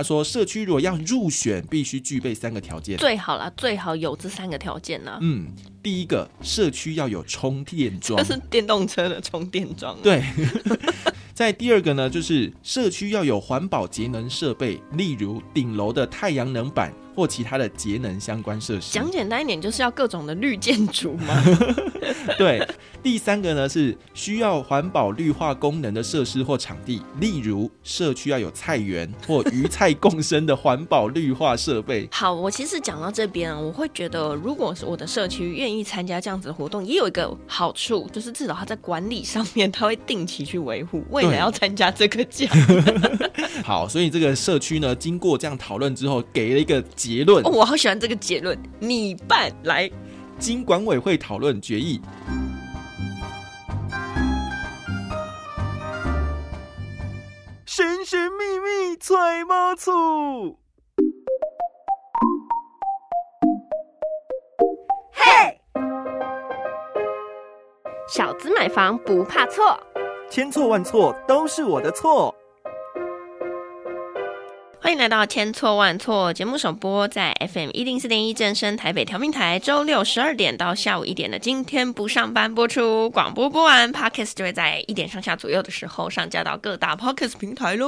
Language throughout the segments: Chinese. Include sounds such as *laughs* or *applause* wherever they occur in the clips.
他说社区如果要入选，必须具备三个条件。最好啦，最好有这三个条件呢。嗯，第一个，社区要有充电桩，那是电动车的充电桩。对。*laughs* 在第二个呢，就是社区要有环保节能设备，例如顶楼的太阳能板。或其他的节能相关设施，讲简单一点，就是要各种的绿建筑嘛。*laughs* 对，第三个呢是需要环保绿化功能的设施或场地，例如社区要有菜园或鱼菜共生的环保绿化设备。好，我其实讲到这边，我会觉得，如果是我的社区愿意参加这样子的活动，也有一个好处，就是至少他在管理上面他会定期去维护，为了要参加这个奖。*laughs* 好，所以这个社区呢，经过这样讨论之后，给了一个。结论，我好喜欢这个结论。你办来，经管委会讨论决议。神神秘秘揣猫醋，嘿，小资买房不怕错，千错万错都是我的错。欢迎来到千错万错节目首播，在 FM 一零四点一正声台北调频台，周六十二点到下午一点的今天不上班播出。广播播完，Podcast 就会在一点上下左右的时候上架到各大 Podcast 平台喽。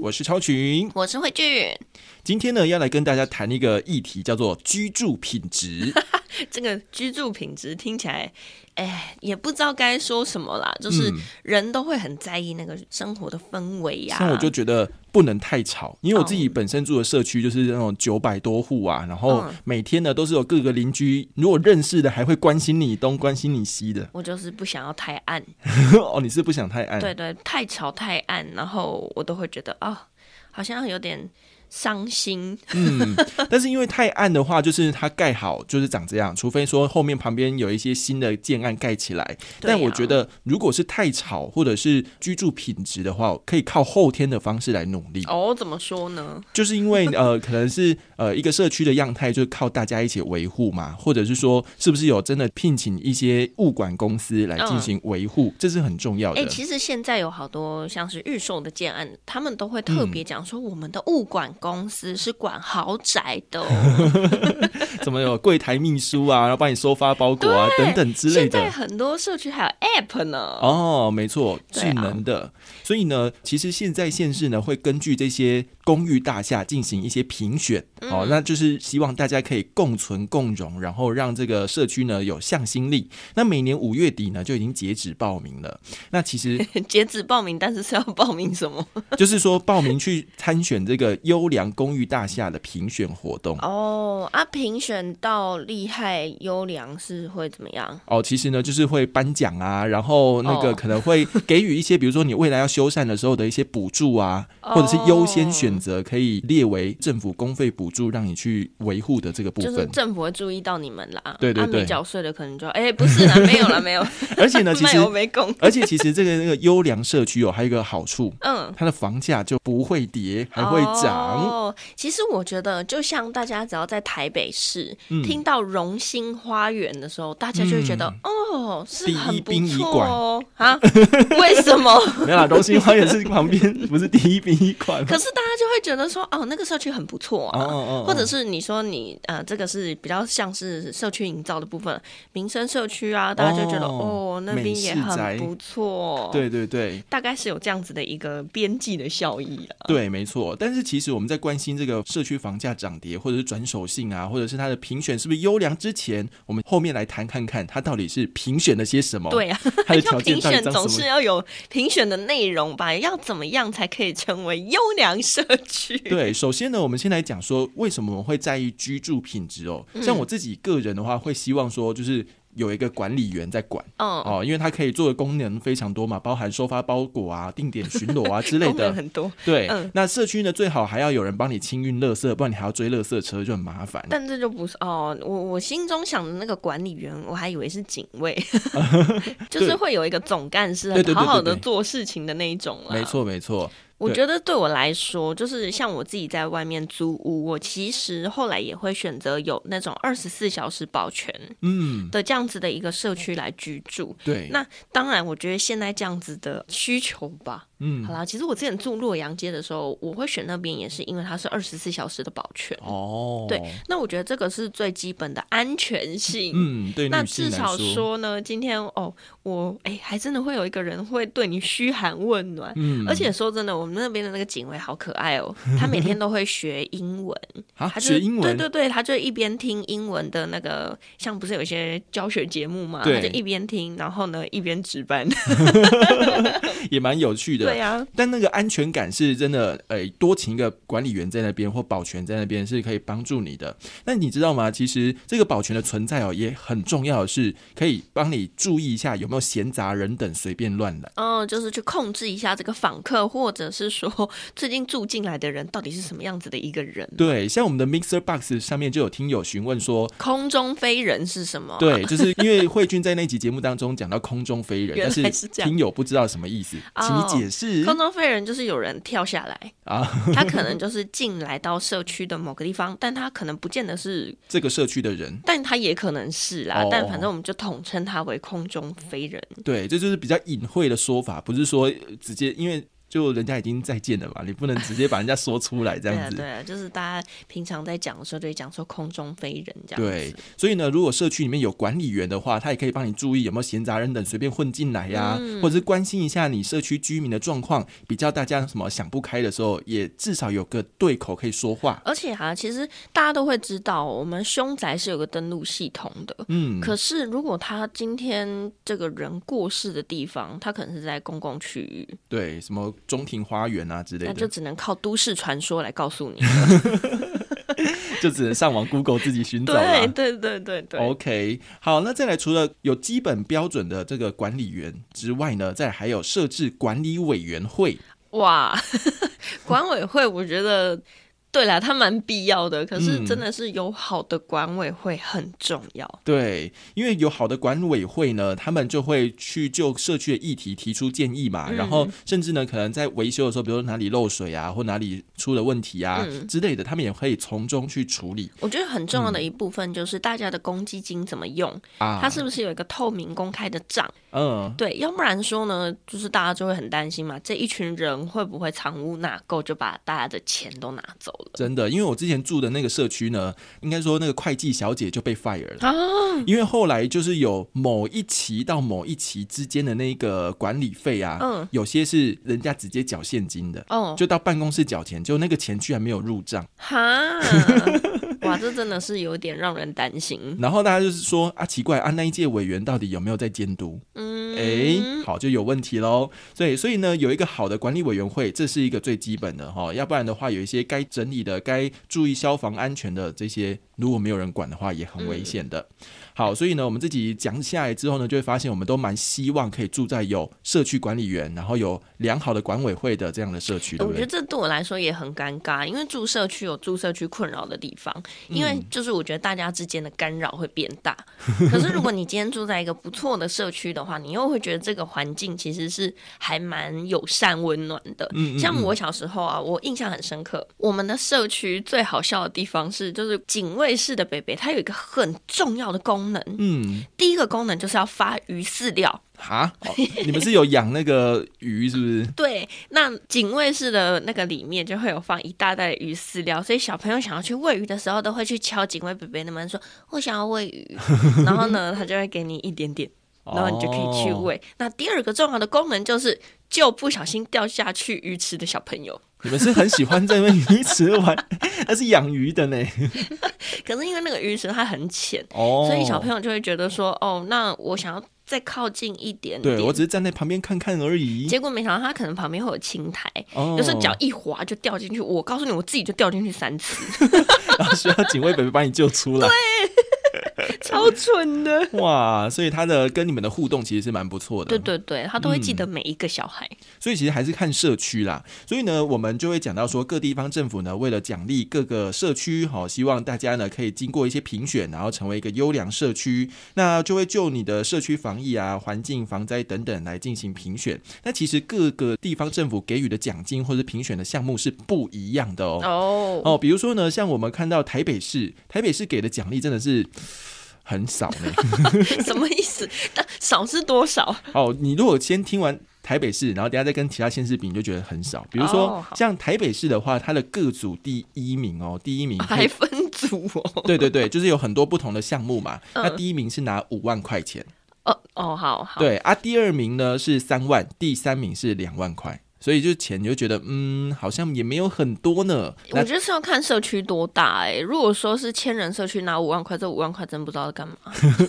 我是超群，我是慧俊。今天呢，要来跟大家谈一个议题，叫做居住品质。*laughs* 这个居住品质听起来。哎，也不知道该说什么啦，就是人都会很在意那个生活的氛围呀。像我就觉得不能太吵，因为我自己本身住的社区就是那种九百多户啊，然后每天呢都是有各个邻居，如果认识的还会关心你东关心你西的。我就是不想要太暗。*laughs* 哦，你是不想太暗？对对，太吵太暗，然后我都会觉得啊，好像有点。伤心，嗯，但是因为太暗的话，就是它盖好就是长这样，除非说后面旁边有一些新的建案盖起来。但我觉得，如果是太吵或者是居住品质的话，可以靠后天的方式来努力。哦，怎么说呢？就是因为呃，可能是呃一个社区的样态，就是靠大家一起维护嘛，或者是说，是不是有真的聘请一些物管公司来进行维护，这是很重要的。哎，其实现在有好多像是预售的建案，他们都会特别讲说，我们的物管。公司是管豪宅的，*laughs* 怎么有柜台秘书啊，然后帮你收发包裹啊，等等之类的。现在很多社区还有 App 呢。哦，没错，智能的。所以呢，其实现在县市呢会根据这些公寓大厦进行一些评选，哦，那就是希望大家可以共存共荣，然后让这个社区呢有向心力。那每年五月底呢就已经截止报名了。那其实 *laughs* 截止报名，但是是要报名什么？*laughs* 就是说报名去参选这个优良公寓大厦的评选活动。哦啊，评选到厉害优良是会怎么样？哦，其实呢就是会颁奖啊，然后那个可能会给予一些，比如说你未来要。修缮的时候的一些补助啊，或者是优先选择可以列为政府公费补助，让你去维护的这个部分，政府会注意到你们啦。对对对，没缴税的可能就哎，不是啦，没有了，没有。*laughs* 而且呢，*laughs* 其实。而且其实这个那个优良社区哦，还有一个好处，嗯，它的房价就不会跌，还会涨。哦，其实我觉得，就像大家只要在台北市听到荣兴花园的时候，大家就会觉得哦，是很不错哦。啊？为什么？*laughs* 没有啦，荣。兴花园是旁边不是第一殡仪馆，可是大家就会觉得说，哦，那个社区很不错啊，或者是你说你呃，这个是比较像是社区营造的部分，民生社区啊，大家就觉得哦，那边也很不错，对对对，大概是有这样子的一个边际的效益啊。对，没错。但是其实我们在关心这个社区房价涨跌，或者是转手性啊，或者是它的评选是不是优良之前，我们后面来谈看看它到底是评选了些什么？对啊，它的条件评选总是要有评选的内容。容吧，要怎么样才可以成为优良社区？对，首先呢，我们先来讲说为什么我们会在意居住品质哦。像我自己个人的话，会希望说就是。有一个管理员在管，哦，因为它可以做的功能非常多嘛，包含收发包裹啊、定点巡逻啊之类的，很多。对，那社区呢最好还要有人帮你清运垃圾，不然你还要追垃圾车，就很麻烦。但这就不是哦，我我心中想的那个管理员，我还以为是警卫，*laughs* *laughs* 就是会有一个总干事，好好的做事情的那一种。没错，没错。我觉得对我来说，就是像我自己在外面租屋，我其实后来也会选择有那种二十四小时保全，嗯的这样子的一个社区来居住。对，那当然，我觉得现在这样子的需求吧。嗯，好啦，其实我之前住洛阳街的时候，我会选那边也是因为它是二十四小时的保全哦。对，那我觉得这个是最基本的安全性。嗯，对。那至少说呢，今天哦，我哎，还真的会有一个人会对你嘘寒问暖。嗯，而且说真的，我们那边的那个警卫好可爱哦，*laughs* 他每天都会学英文。*laughs* 他学英文？对对对，他就一边听英文的那个，像不是有一些教学节目嘛？他就一边听，然后呢一边值班，*laughs* 也蛮有趣的。对呀，但那个安全感是真的，诶，多请一个管理员在那边或保全在那边是可以帮助你的。那你知道吗？其实这个保全的存在哦，也很重要的是可以帮你注意一下有没有闲杂人等随便乱来。哦，就是去控制一下这个访客，或者是说最近住进来的人到底是什么样子的一个人。对，像我们的 Mixer Box 上面就有听友询问说，空中飞人是什么？对，就是因为慧君在那集节目当中讲到空中飞人，*laughs* 但是听友不知道什么意思，请你解释。空中飞人就是有人跳下来啊，*laughs* 他可能就是进来到社区的某个地方，但他可能不见得是 *laughs* 这个社区的人，但他也可能是啦。但反正我们就统称他为空中飞人。对，这就是比较隐晦的说法，不是说直接因为。就人家已经再见了嘛，你不能直接把人家说出来这样子。对啊，就是大家平常在讲的时候，就会讲说空中飞人这样。对，所以呢，如果社区里面有管理员的话，他也可以帮你注意有没有闲杂人等随便混进来呀，或者是关心一下你社区居民的状况，比较大家什么想不开的时候，也至少有个对口可以说话。而且哈，其实大家都会知道，我们凶宅是有个登录系统的。嗯。可是如果他今天这个人过世的地方，他可能是在公共区域。对，什么？中庭花园啊之类的，那就只能靠都市传说来告诉你，*laughs* 就只能上网 Google 自己寻找了。对对对对对。OK，好，那再来，除了有基本标准的这个管理员之外呢，再还有设置管理委员会。哇，*laughs* 管委会，我觉得。对啦，它蛮必要的，可是真的是有好的管委会很重要。对，因为有好的管委会呢，他们就会去就社区的议题提出建议嘛，然后甚至呢，可能在维修的时候，比如说哪里漏水啊，或哪里出了问题啊之类的，他们也可以从中去处理。我觉得很重要的一部分就是大家的公积金怎么用啊？它是不是有一个透明公开的账？嗯，对，要不然说呢，就是大家就会很担心嘛，这一群人会不会藏污纳垢，就把大家的钱都拿走了？真的，因为我之前住的那个社区呢，应该说那个会计小姐就被 fire 了。啊。因为后来就是有某一期到某一期之间的那个管理费啊，嗯，有些是人家直接缴现金的，哦，就到办公室缴钱，就那个钱居然没有入账，哈，哇，这真的是有点让人担心。*laughs* 然后大家就是说啊，奇怪啊，那一届委员到底有没有在监督？嗯，哎，好，就有问题喽。对，所以呢，有一个好的管理委员会，这是一个最基本的哈，要不然的话，有一些该整理的、该注意消防安全的这些，如果没有人管的话，也很危险的。好，所以呢，我们自己讲下来之后呢，就会发现我们都蛮希望可以住在有社区管理员，然后有良好的管委会的这样的社区。我觉得这对我来说也很尴尬，因为住社区有住社区困扰的地方，因为就是我觉得大家之间的干扰会变大。*laughs* 可是如果你今天住在一个不错的社区的话，你又会觉得这个环境其实是还蛮友善温暖的。嗯，像我小时候啊，我印象很深刻，我们的社区最好笑的地方是，就是警卫室的北北，他有一个很重要的功。功能，嗯，第一个功能就是要发鱼饲料啊！你们是有养那个鱼是不是？*laughs* 对，那警卫室的那个里面就会有放一大袋鱼饲料，所以小朋友想要去喂鱼的时候，都会去敲警卫伯伯的门，说：“我想要喂鱼。*laughs* ”然后呢，他就会给你一点点，然后你就可以去喂。那第二个重要的功能就是救不小心掉下去鱼池的小朋友。你们是很喜欢在那鱼池玩，那是养鱼的呢。*laughs* 可是因为那个鱼池它很浅，哦，所以小朋友就会觉得说，哦，那我想要再靠近一点。对我只是站在旁边看看而已。结果没想到他可能旁边会有青苔，有时候脚一滑就掉进去。我告诉你，我自己就掉进去三次，*laughs* 然后需要警卫伯伯把你救出来。*laughs* 对。超蠢的。哇，所以他的跟你们的互动其实是蛮不错的。对对对，他都会记得每一个小孩。所以其实还是看社区啦。所以呢，我们就会讲到说，各地方政府呢，为了奖励各个社区，好，希望大家呢可以经过一些评选，然后成为一个优良社区，那就会就你的社区防疫啊、环境防灾等等来进行评选。那其实各个地方政府给予的奖金或者评选的项目是不一样的哦。哦哦，比如说呢，像我们看到台北市，台北市给的奖励真的是。很少呢，*laughs* 什么意思？少是多少？哦，你如果先听完台北市，然后等下再跟其他县市比，你就觉得很少。比如说像台北市的话，它的各组第一名哦，第一名还分组哦。*laughs* 对对对，就是有很多不同的项目嘛。那第一名是拿五万块钱。哦哦，好好。对啊，第二名呢是三万，第三名是两万块。所以就钱，你就觉得嗯，好像也没有很多呢。我觉得是要看社区多大哎。如果说是千人社区拿五万块，这五万块真不知道干嘛。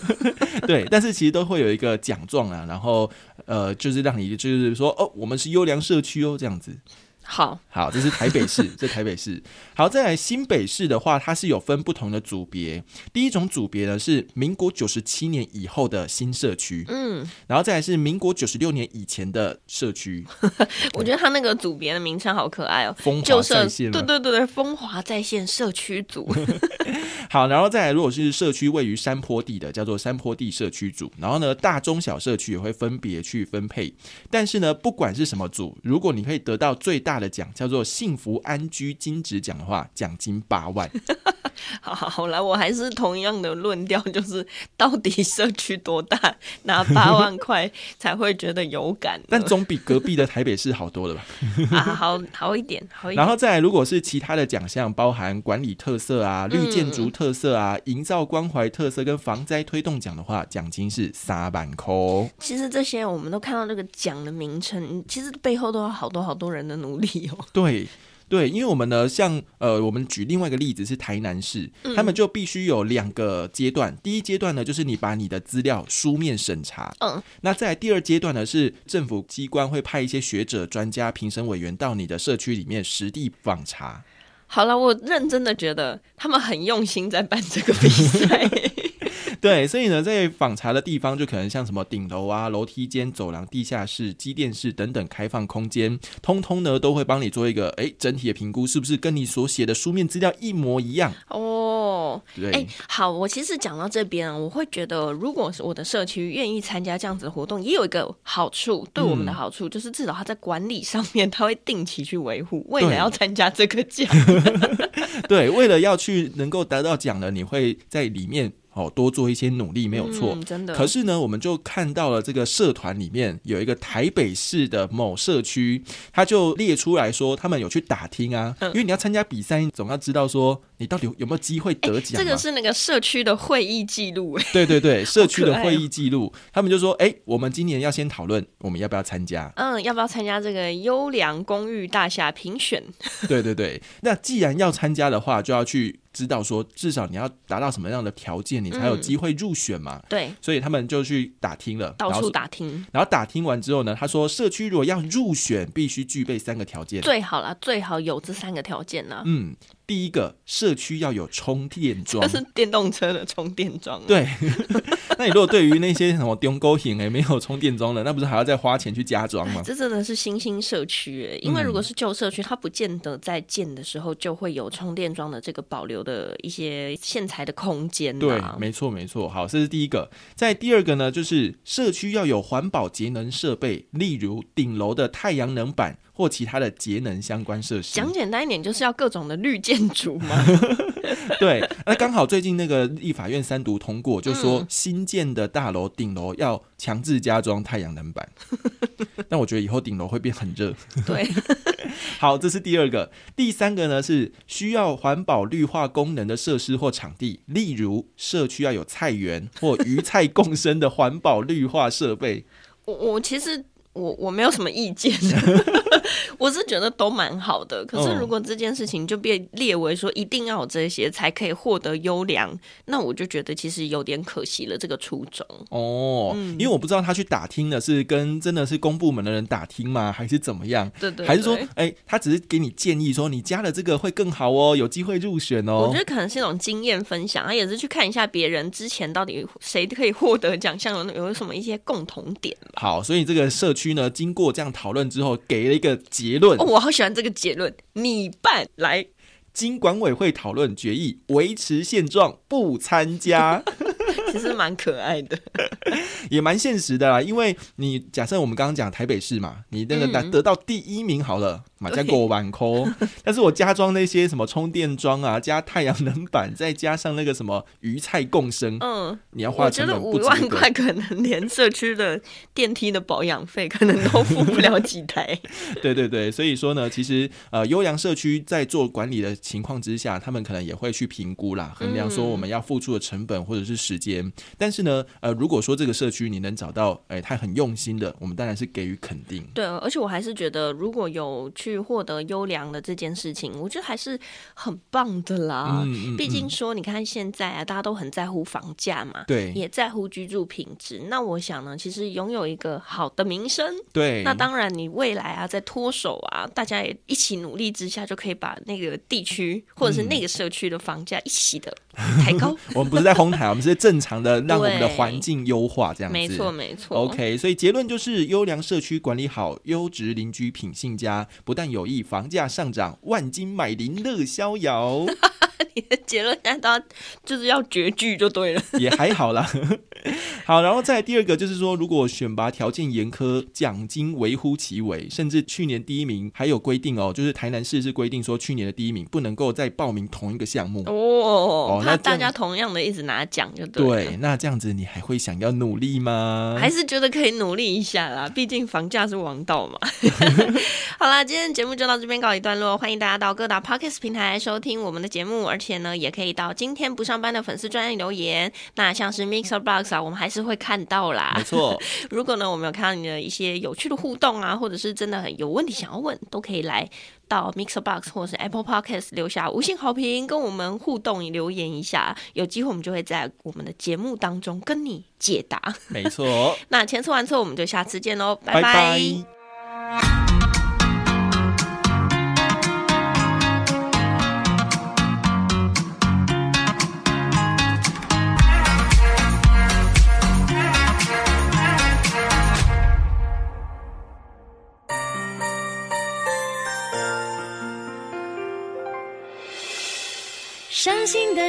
*laughs* 对，但是其实都会有一个奖状啊，然后呃，就是让你就是说哦，我们是优良社区哦，这样子。好好，这是台北市，*laughs* 这台北市。好，再来新北市的话，它是有分不同的组别。第一种组别呢是民国九十七年以后的新社区，嗯，然后再来是民国九十六年以前的社区。*laughs* 我觉得它那个组别的名称好可爱哦，风华在线，对对对对，风华在线社区组。*laughs* 好，然后再来，如果是社区位于山坡地的，叫做山坡地社区组。然后呢，大中小社区也会分别去分配。但是呢，不管是什么组，如果你可以得到最大的奖，叫做幸福安居金质奖的话，奖金八万。*laughs* 好好来，我还是同样的论调，就是到底社区多大，拿八万块才会觉得有感？*laughs* 但总比隔壁的台北市好多了吧？*laughs* 啊，好好一点，好一点。然后再来，如果是其他的奖项，包含管理特色啊、绿建筑特色啊、营造关怀特色跟防灾推动奖的话，奖金是三万扣。其实这些我们都看到这个奖的名称，其实背后都有好多好多人的努力哦。对。对，因为我们呢，像呃，我们举另外一个例子是台南市，他们就必须有两个阶段。第一阶段呢，就是你把你的资料书面审查，嗯，那在第二阶段呢，是政府机关会派一些学者、专家、评审委员到你的社区里面实地访查。好了，我认真的觉得他们很用心在办这个比赛。*laughs* 对，所以呢，在访查的地方，就可能像什么顶楼啊、楼梯间、走廊、地下室、机电室等等开放空间，通通呢都会帮你做一个哎整体的评估，是不是跟你所写的书面资料一模一样？哦，对，哎，好，我其实讲到这边啊，我会觉得，如果是我的社区愿意参加这样子的活动，也有一个好处，对我们的好处就是至少他在管理上面他会定期去维护，为了要参加这个奖，*laughs* 对，为了要去能够得到奖呢，你会在里面。哦，多做一些努力没有错，真的。可是呢，我们就看到了这个社团里面有一个台北市的某社区，他就列出来说，他们有去打听啊，因为你要参加比赛，总要知道说你到底有没有机会得奖。这个是那个社区的会议记录，对对对，社区的会议记录，他们就说，哎，我们今年要先讨论，我们要不要参加？嗯，要不要参加这个优良公寓大厦评选？*laughs* 对对对，那既然要参加的话，就要去。知道说至少你要达到什么样的条件，你才有机会入选嘛？对，所以他们就去打听了，到处打听。然后打听完之后呢，他说社区如果要入选，必须具备三个条件。最好啦，最好有这三个条件呢。嗯。第一个社区要有充电桩，这是电动车的充电桩。对，*laughs* 那你如果对于那些什么丢沟型诶没有充电桩的，那不是还要再花钱去加装吗？这真的是新兴社区诶，因为如果是旧社区，它不见得在建的时候就会有充电桩的这个保留的一些线材的空间。对，没错没错。好，这是第一个。在第二个呢，就是社区要有环保节能设备，例如顶楼的太阳能板。或其他的节能相关设施，讲简单一点，就是要各种的绿建筑嘛。*laughs* 对，那刚好最近那个立法院三读通过，就说新建的大楼顶楼要强制加装太阳能板。*laughs* 但我觉得以后顶楼会变很热。对，*laughs* 好，这是第二个。第三个呢是需要环保绿化功能的设施或场地，例如社区要有菜园或鱼菜共生的环保绿化设备。我我其实。我我没有什么意见，*laughs* 我是觉得都蛮好的。可是如果这件事情就被列为说一定要有这些才可以获得优良，那我就觉得其实有点可惜了这个初衷。哦，嗯因为我不知道他去打听的是跟真的是公部门的人打听吗，还是怎么样？对对，还是说，哎，他只是给你建议说你加了这个会更好哦，有机会入选哦。我觉得可能是一种经验分享，他也是去看一下别人之前到底谁可以获得奖项，有有什么一些共同点。好，所以这个社区。呢？经过这样讨论之后，给了一个结论。我好喜欢这个结论，你办来。经管委会讨论决议，维持现状，不参加。*laughs* 其实蛮可爱的，*laughs* 也蛮现实的啦。因为你假设我们刚刚讲台北市嘛，你那个得得到第一名好了。马家过万扣，*laughs* 但是我加装那些什么充电桩啊，加太阳能板，再加上那个什么鱼菜共生，嗯，你要花成本五万块，可能连社区的电梯的保养费可能都付不了几台。*laughs* 对对对，所以说呢，其实呃，优良社区在做管理的情况之下，他们可能也会去评估啦，衡量说我们要付出的成本或者是时间。但是呢，呃，如果说这个社区你能找到，哎，他很用心的，我们当然是给予肯定。对，而且我还是觉得如果有去。获得优良的这件事情，我觉得还是很棒的啦。毕竟说，你看现在啊，大家都很在乎房价嘛，对，也在乎居住品质。那我想呢，其实拥有一个好的名声，对，那当然你未来啊，在脱手啊，大家也一起努力之下，就可以把那个地区或者是那个社区的房价一起的抬高。*laughs* 我们不是在哄抬，我们是在正常的让我们的环境优化，这样子。没错，没错。OK，所以结论就是，优良社区管理好，优质邻居品性佳。不但有益房价上涨，万金买邻乐逍遥。*laughs* 你的结论难道就是要绝句就对了？也还好啦。*laughs* 好，然后再第二个就是说，如果选拔条件严苛，奖金微乎其微，甚至去年第一名还有规定哦，就是台南市是规定说，去年的第一名不能够再报名同一个项目哦。那大家同样的一直拿奖就对。对，那这样子你还会想要努力吗？还是觉得可以努力一下啦？毕竟房价是王道嘛。*laughs* 好啦，今天节目就到这边告一段落，欢迎大家到各大 Podcast 平台收听我们的节目，而且呢，也可以到今天不上班的粉丝专页留言。那像是 Mixer Box 啊，我们还是。是会看到啦，没错。*laughs* 如果呢，我们有看到你的一些有趣的互动啊，或者是真的很有问题想要问，都可以来到 Mixer Box 或者是 Apple Podcast 留下五星好评，跟我们互动留言一下。有机会我们就会在我们的节目当中跟你解答。没错。*laughs* 那前次完错，我们就下次见喽，拜拜。